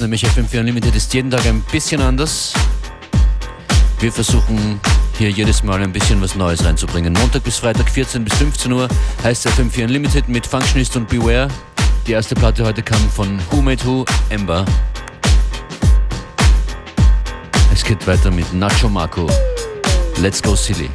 nämlich FM4 Unlimited, ist jeden Tag ein bisschen anders. Wir versuchen hier jedes Mal ein bisschen was Neues reinzubringen. Montag bis Freitag 14 bis 15 Uhr heißt FM4 Unlimited mit Functionist und Beware. Die erste Platte heute kam von Who Made Who, Ember. Es geht weiter mit Nacho Marco. Let's Go Silly.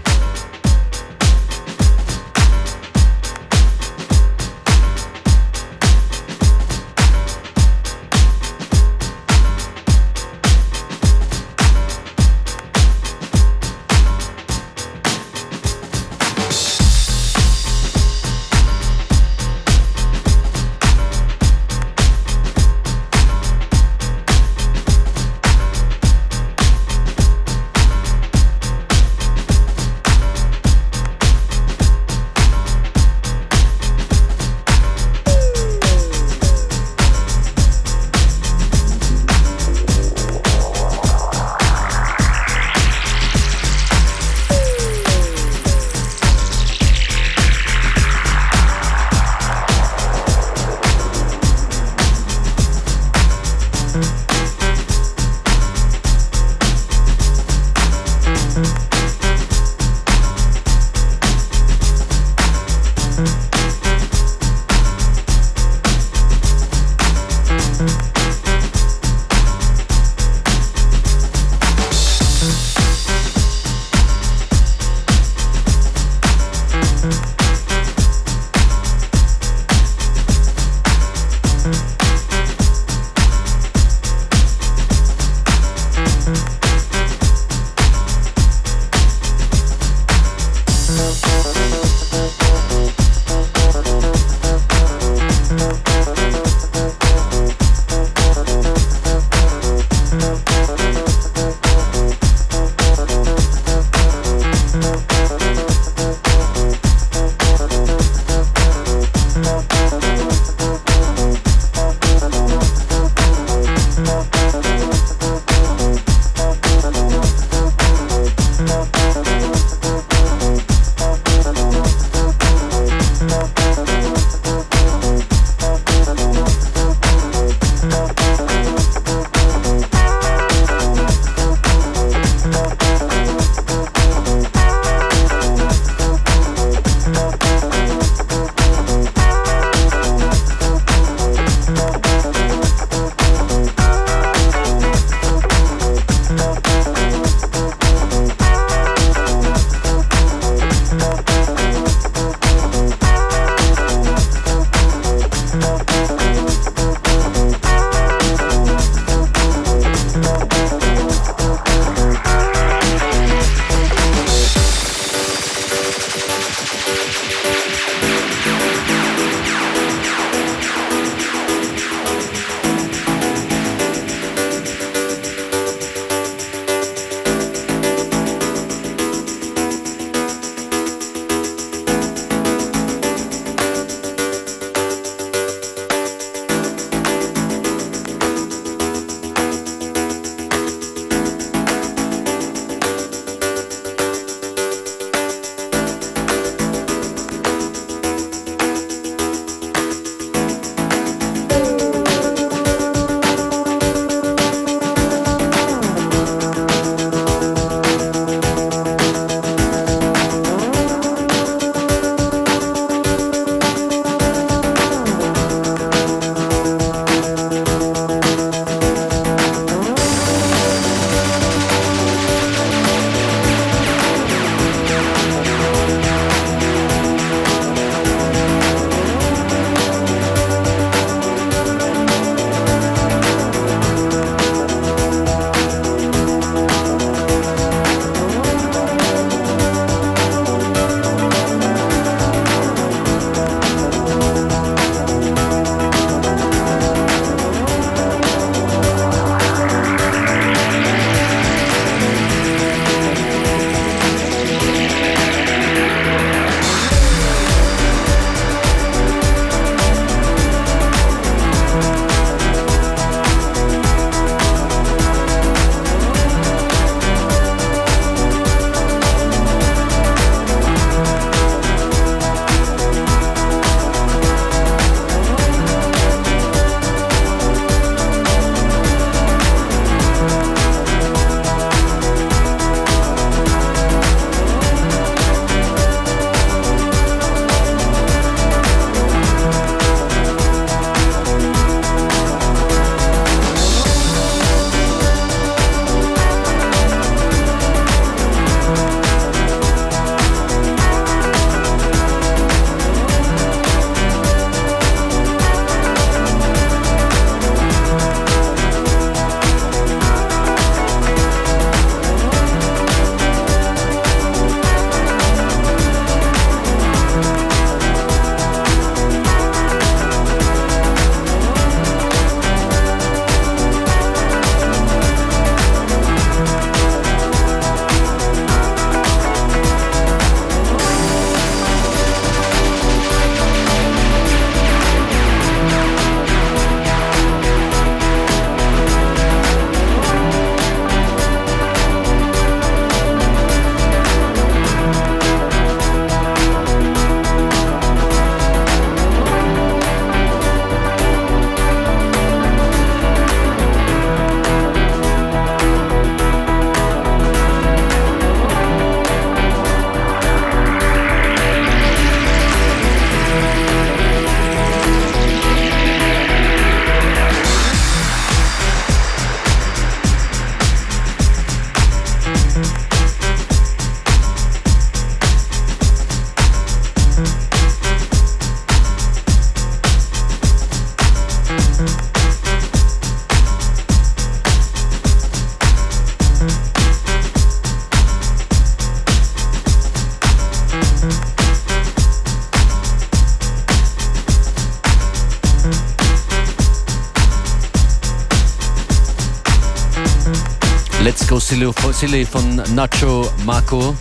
Silly, von Nacho Marco.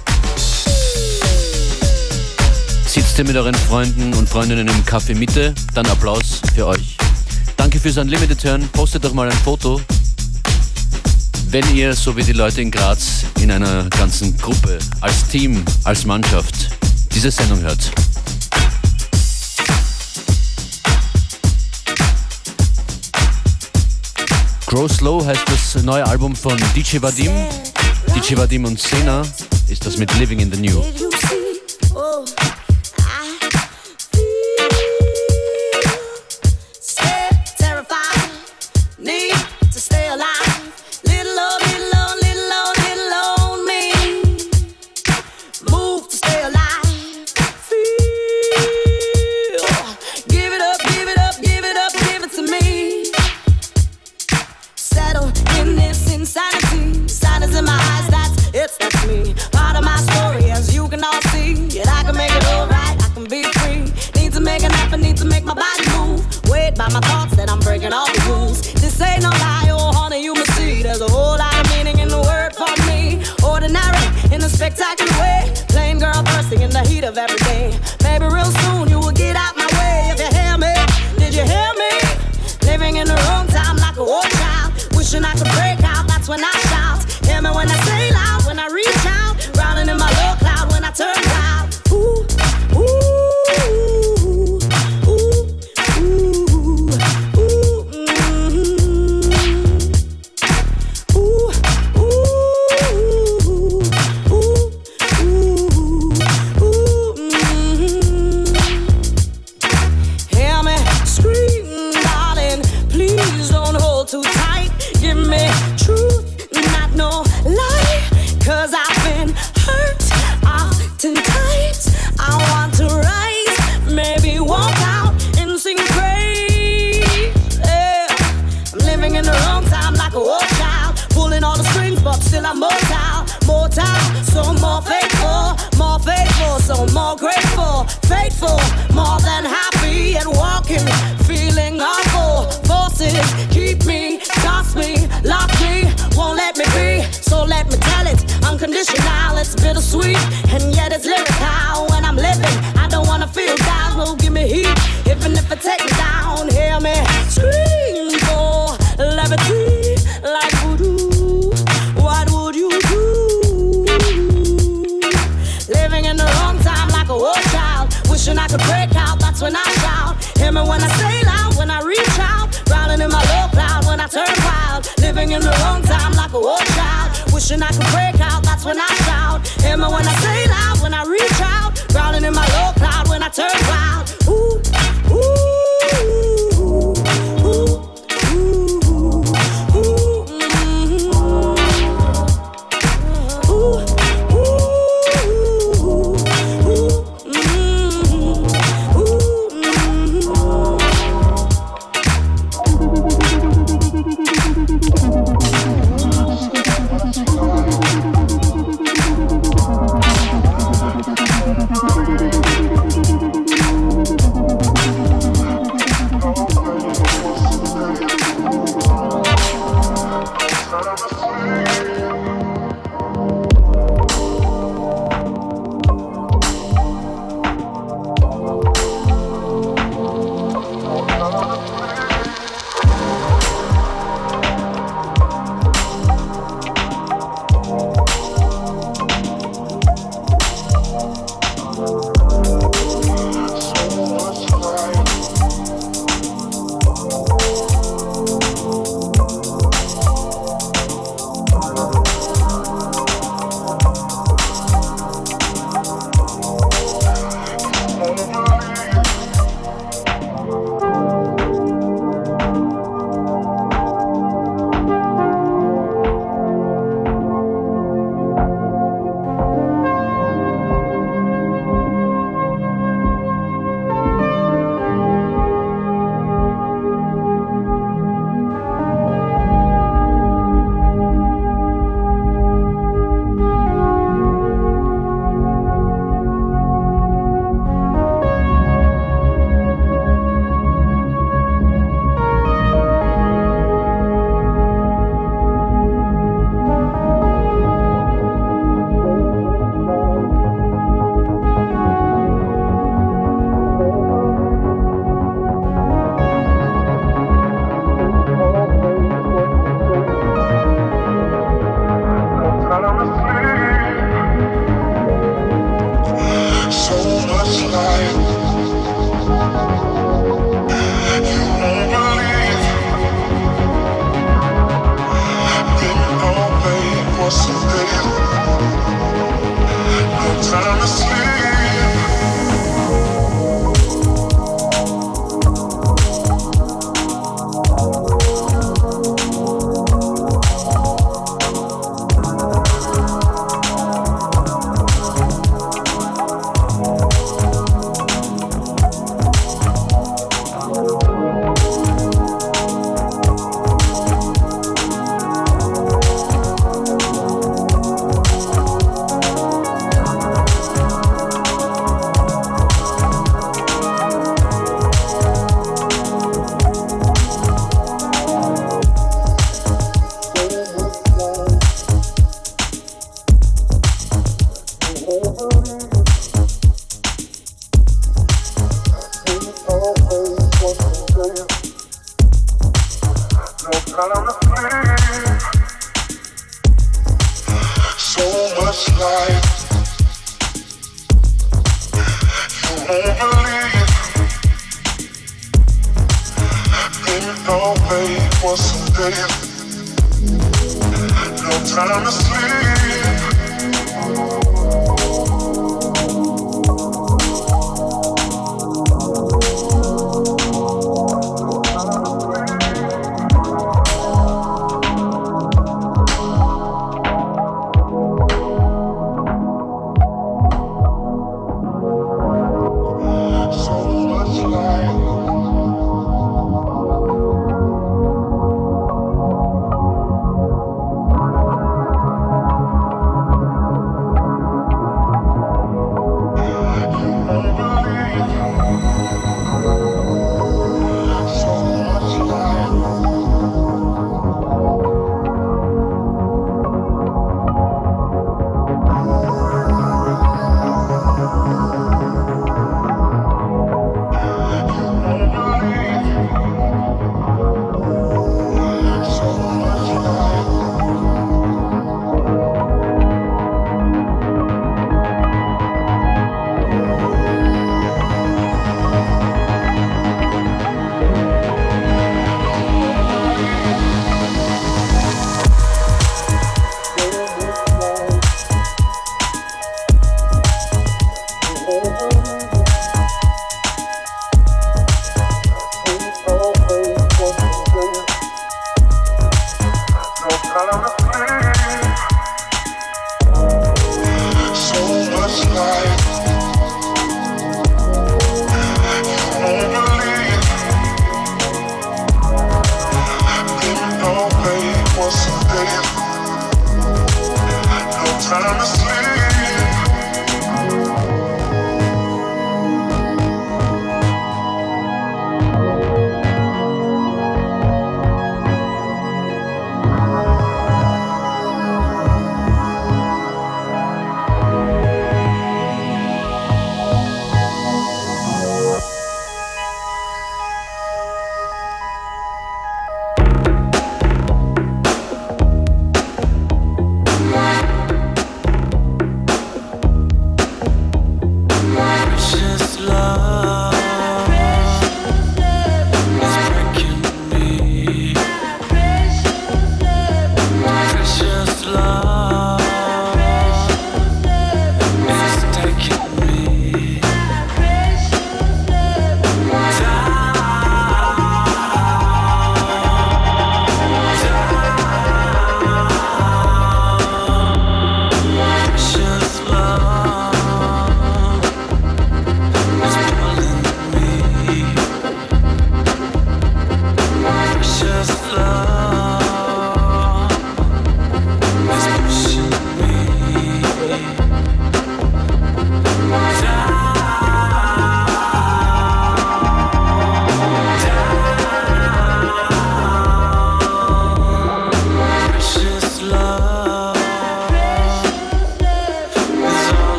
Sitzt ihr mit euren Freunden und Freundinnen im Café Mitte, dann Applaus für euch. Danke fürs Unlimited hören. Postet doch mal ein Foto, wenn ihr, so wie die Leute in Graz, in einer ganzen Gruppe, als Team, als Mannschaft diese Sendung hört. Grow Slow heißt das neue Album von DJ Vadim. DJ Vadim und Sena ist das mit Living in the New. sweet, and yet it's living how when I'm living. I don't wanna feel down, won't give me heat, even if I take it down. Hear me scream for levity, like voodoo. What would you do? Living in the wrong time like a war child, wishing I could break out. That's when I shout. Hear me when I say loud, when I reach out, growling in my low cloud when I turn wild. Living in the wrong time like a war child. Wishing I could break out, that's when I shout. Them I wanna say loud when I read.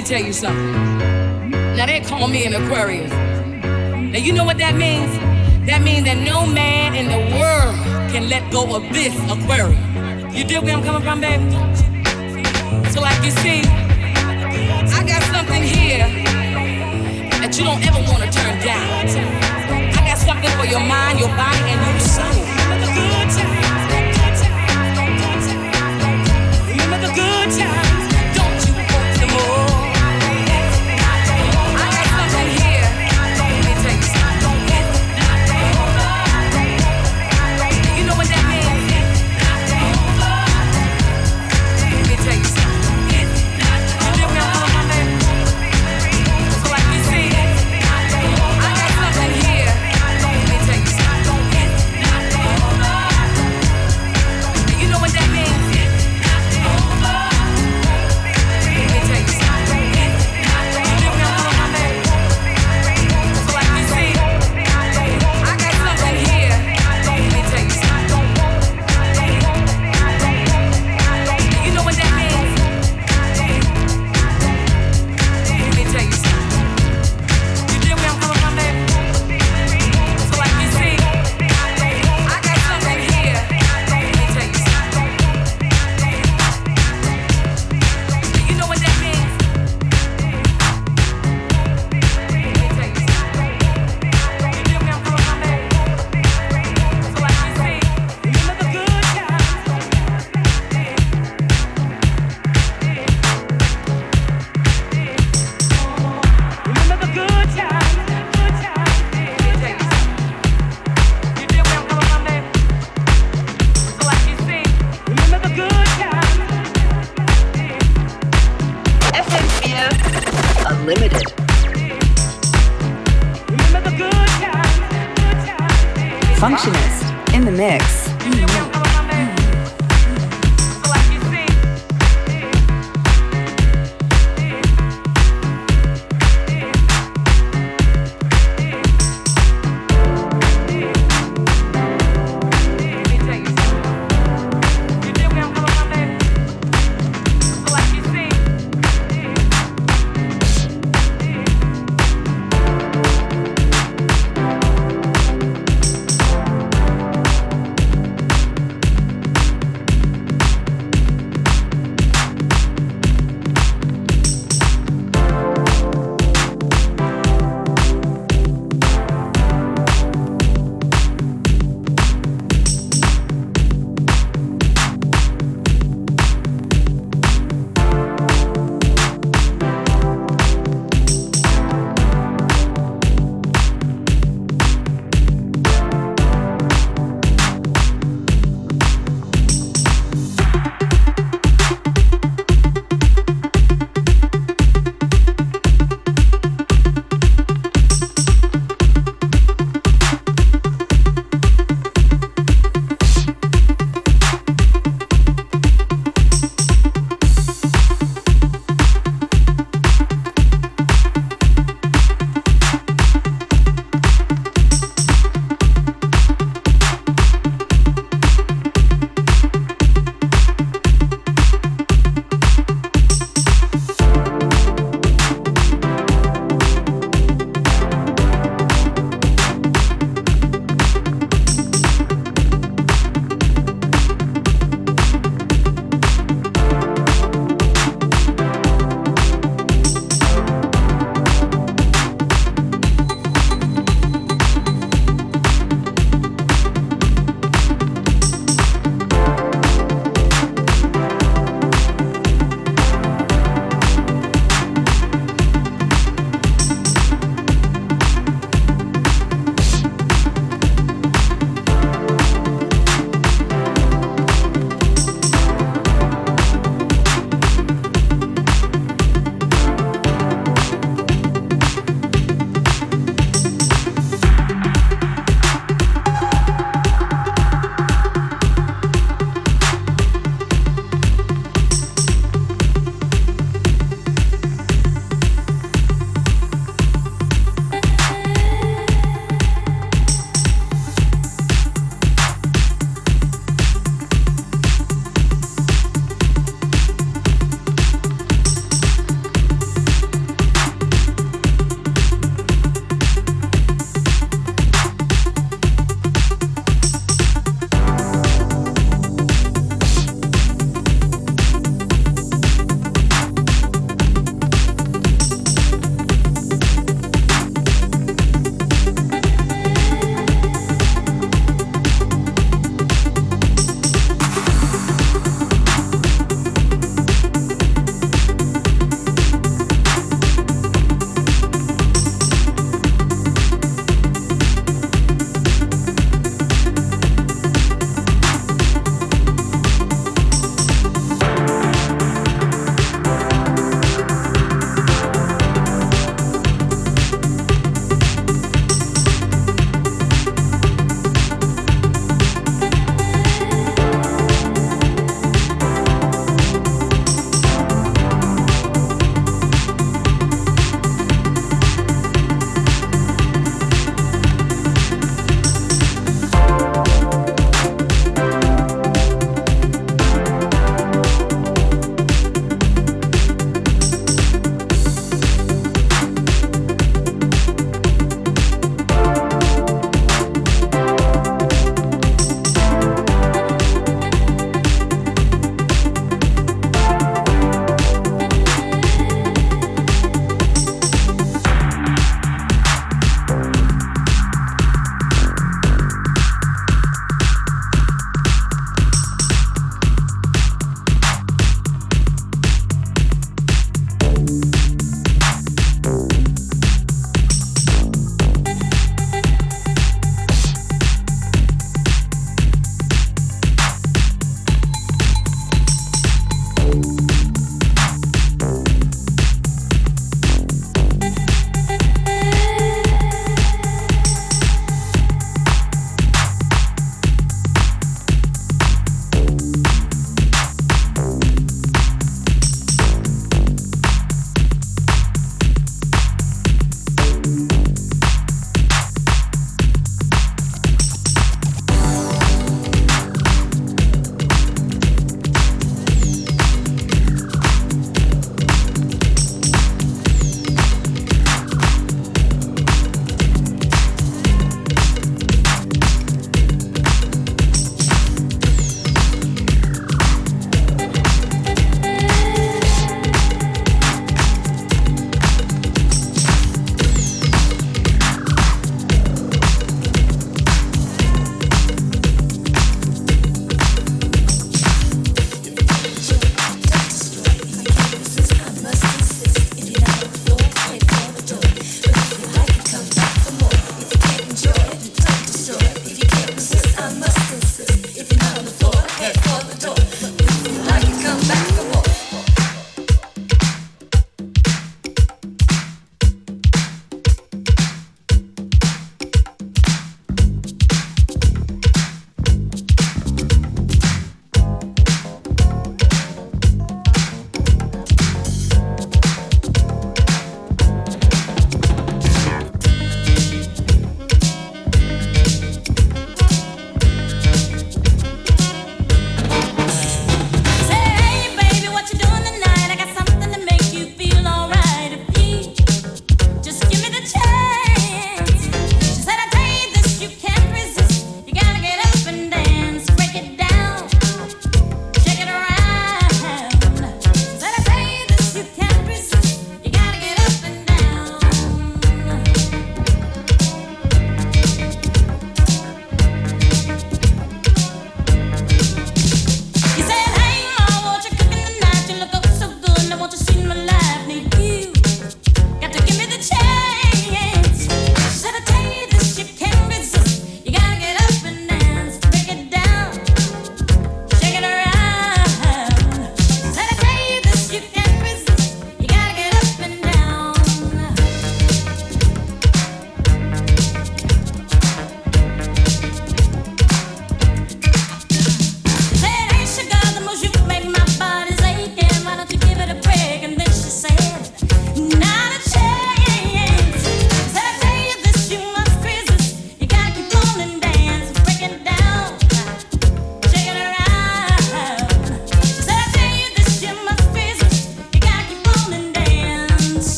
Me tell you something. Now they call me an Aquarius. Now you know what that means? That means that no man in the world can let go of this Aquarius. You dig where I'm coming from, baby? So like you see, I got something here that you don't ever want to turn down. I got something for your mind, your body, and your soul. Remember the good times.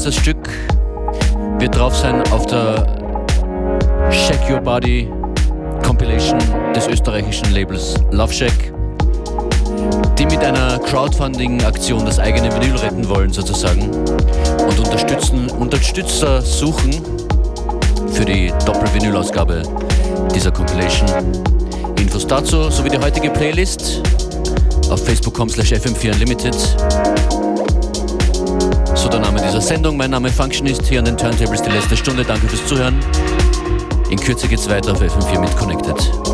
Heißt das Stück, wird drauf sein auf der Shake Your Body Compilation des österreichischen Labels Love Shack, die mit einer Crowdfunding-Aktion das eigene Vinyl retten wollen sozusagen und unterstützen, Unterstützer suchen für die Doppel-Vinyl-Ausgabe dieser Compilation. Infos dazu sowie die heutige Playlist auf facebook.com slash fm4 dieser Sendung. Mein Name Functionist hier an den Turntables die letzte Stunde. Danke fürs Zuhören. In Kürze geht's weiter auf FM4 mit Connected.